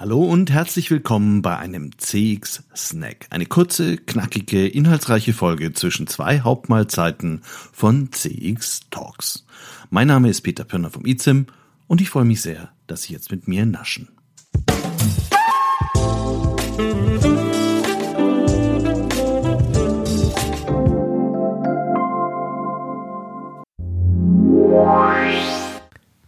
Hallo und herzlich willkommen bei einem CX Snack. Eine kurze, knackige, inhaltsreiche Folge zwischen zwei Hauptmahlzeiten von CX Talks. Mein Name ist Peter Pirner vom IZIM und ich freue mich sehr, dass Sie jetzt mit mir naschen.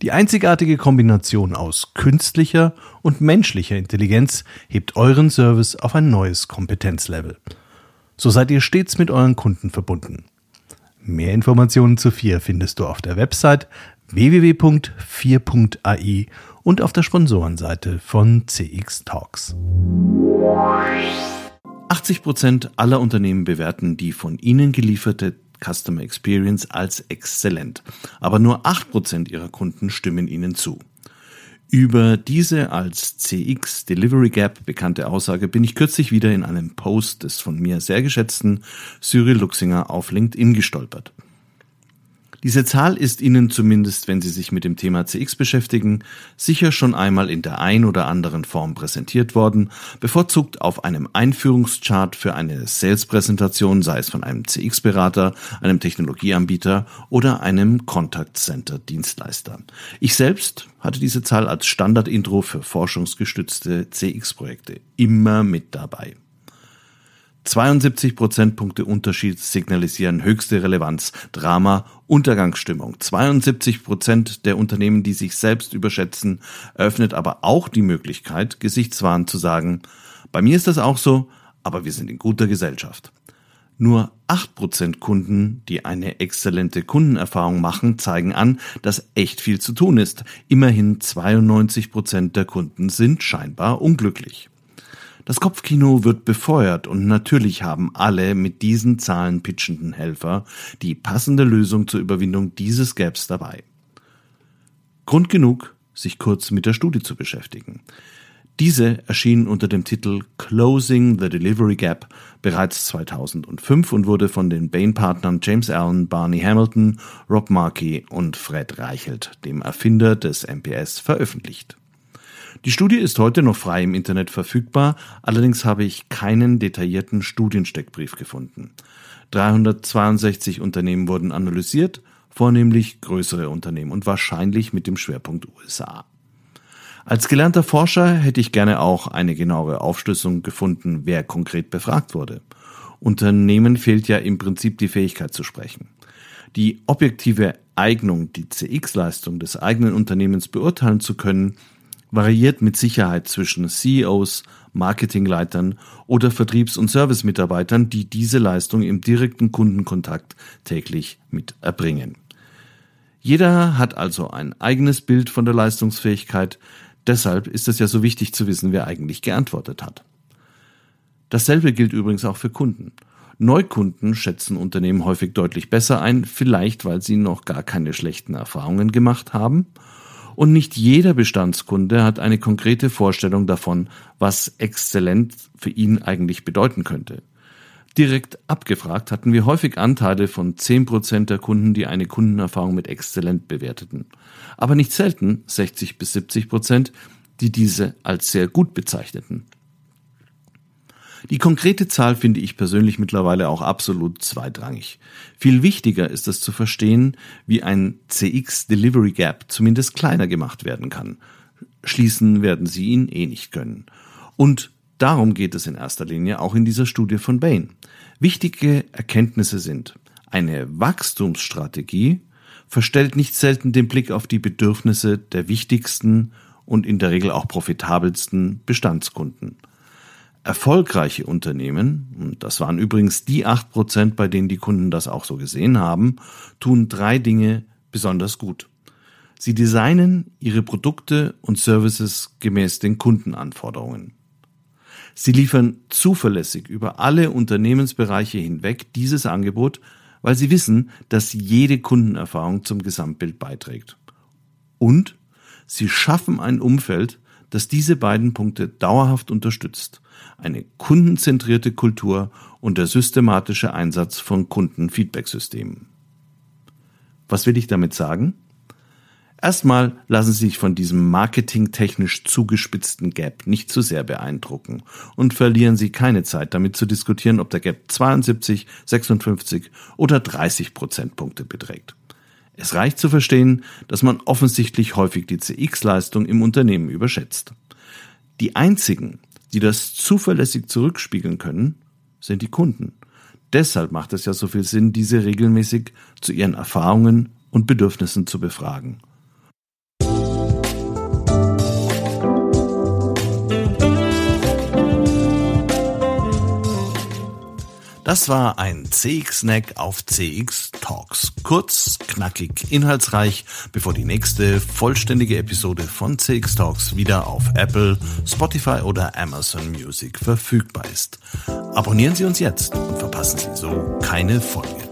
Die einzigartige Kombination aus künstlicher und menschlicher Intelligenz hebt euren Service auf ein neues Kompetenzlevel. So seid ihr stets mit euren Kunden verbunden. Mehr Informationen zu FIR findest du auf der Website www.4.ai und auf der Sponsorenseite von CX Talks. 80% aller Unternehmen bewerten die von ihnen gelieferte Customer Experience als exzellent, aber nur 8% ihrer Kunden stimmen ihnen zu. Über diese als CX Delivery Gap bekannte Aussage bin ich kürzlich wieder in einem Post des von mir sehr geschätzten Cyril Luxinger auf LinkedIn gestolpert. Diese Zahl ist Ihnen zumindest, wenn Sie sich mit dem Thema CX beschäftigen, sicher schon einmal in der ein oder anderen Form präsentiert worden, bevorzugt auf einem Einführungschart für eine Sales-Präsentation, sei es von einem CX-Berater, einem Technologieanbieter oder einem Contact Center-Dienstleister. Ich selbst hatte diese Zahl als Standard-Intro für forschungsgestützte CX-Projekte immer mit dabei. 72 Prozentpunkte Unterschied signalisieren höchste Relevanz, Drama, Untergangsstimmung. 72 Prozent der Unternehmen, die sich selbst überschätzen, eröffnet aber auch die Möglichkeit, gesichtswahrend zu sagen, bei mir ist das auch so, aber wir sind in guter Gesellschaft. Nur 8% Kunden, die eine exzellente Kundenerfahrung machen, zeigen an, dass echt viel zu tun ist. Immerhin 92% der Kunden sind scheinbar unglücklich. Das Kopfkino wird befeuert und natürlich haben alle mit diesen Zahlen pitchenden Helfer die passende Lösung zur Überwindung dieses Gaps dabei. Grund genug, sich kurz mit der Studie zu beschäftigen. Diese erschien unter dem Titel Closing the Delivery Gap bereits 2005 und wurde von den Bain-Partnern James Allen, Barney Hamilton, Rob Markey und Fred Reichelt, dem Erfinder des MPS, veröffentlicht. Die Studie ist heute noch frei im Internet verfügbar, allerdings habe ich keinen detaillierten Studiensteckbrief gefunden. 362 Unternehmen wurden analysiert, vornehmlich größere Unternehmen und wahrscheinlich mit dem Schwerpunkt USA. Als gelernter Forscher hätte ich gerne auch eine genauere Aufschlüsselung gefunden, wer konkret befragt wurde. Unternehmen fehlt ja im Prinzip die Fähigkeit zu sprechen. Die objektive Eignung, die CX-Leistung des eigenen Unternehmens beurteilen zu können, variiert mit Sicherheit zwischen CEOs, Marketingleitern oder Vertriebs- und Servicemitarbeitern, die diese Leistung im direkten Kundenkontakt täglich mit erbringen. Jeder hat also ein eigenes Bild von der Leistungsfähigkeit, deshalb ist es ja so wichtig zu wissen, wer eigentlich geantwortet hat. Dasselbe gilt übrigens auch für Kunden. Neukunden schätzen Unternehmen häufig deutlich besser ein, vielleicht weil sie noch gar keine schlechten Erfahrungen gemacht haben und nicht jeder Bestandskunde hat eine konkrete Vorstellung davon, was exzellent für ihn eigentlich bedeuten könnte. Direkt abgefragt hatten wir häufig Anteile von 10% der Kunden, die eine Kundenerfahrung mit exzellent bewerteten. Aber nicht selten 60 bis 70%, die diese als sehr gut bezeichneten. Die konkrete Zahl finde ich persönlich mittlerweile auch absolut zweitrangig. Viel wichtiger ist es zu verstehen, wie ein CX Delivery Gap zumindest kleiner gemacht werden kann. Schließen werden sie ihn eh nicht können. Und darum geht es in erster Linie auch in dieser Studie von Bain. Wichtige Erkenntnisse sind, eine Wachstumsstrategie verstellt nicht selten den Blick auf die Bedürfnisse der wichtigsten und in der Regel auch profitabelsten Bestandskunden. Erfolgreiche Unternehmen, und das waren übrigens die acht Prozent, bei denen die Kunden das auch so gesehen haben, tun drei Dinge besonders gut. Sie designen ihre Produkte und Services gemäß den Kundenanforderungen. Sie liefern zuverlässig über alle Unternehmensbereiche hinweg dieses Angebot, weil sie wissen, dass jede Kundenerfahrung zum Gesamtbild beiträgt. Und sie schaffen ein Umfeld, das diese beiden Punkte dauerhaft unterstützt. Eine kundenzentrierte Kultur und der systematische Einsatz von Kundenfeedbacksystemen. Was will ich damit sagen? Erstmal lassen Sie sich von diesem marketingtechnisch zugespitzten Gap nicht zu sehr beeindrucken und verlieren Sie keine Zeit damit zu diskutieren, ob der Gap 72, 56 oder 30 Prozentpunkte beträgt. Es reicht zu verstehen, dass man offensichtlich häufig die CX-Leistung im Unternehmen überschätzt. Die einzigen, die das zuverlässig zurückspiegeln können, sind die Kunden. Deshalb macht es ja so viel Sinn, diese regelmäßig zu ihren Erfahrungen und Bedürfnissen zu befragen Das war ein CX-Snack auf CX Talks. Kurz, knackig, inhaltsreich, bevor die nächste vollständige Episode von CX Talks wieder auf Apple, Spotify oder Amazon Music verfügbar ist. Abonnieren Sie uns jetzt und verpassen Sie so keine Folge.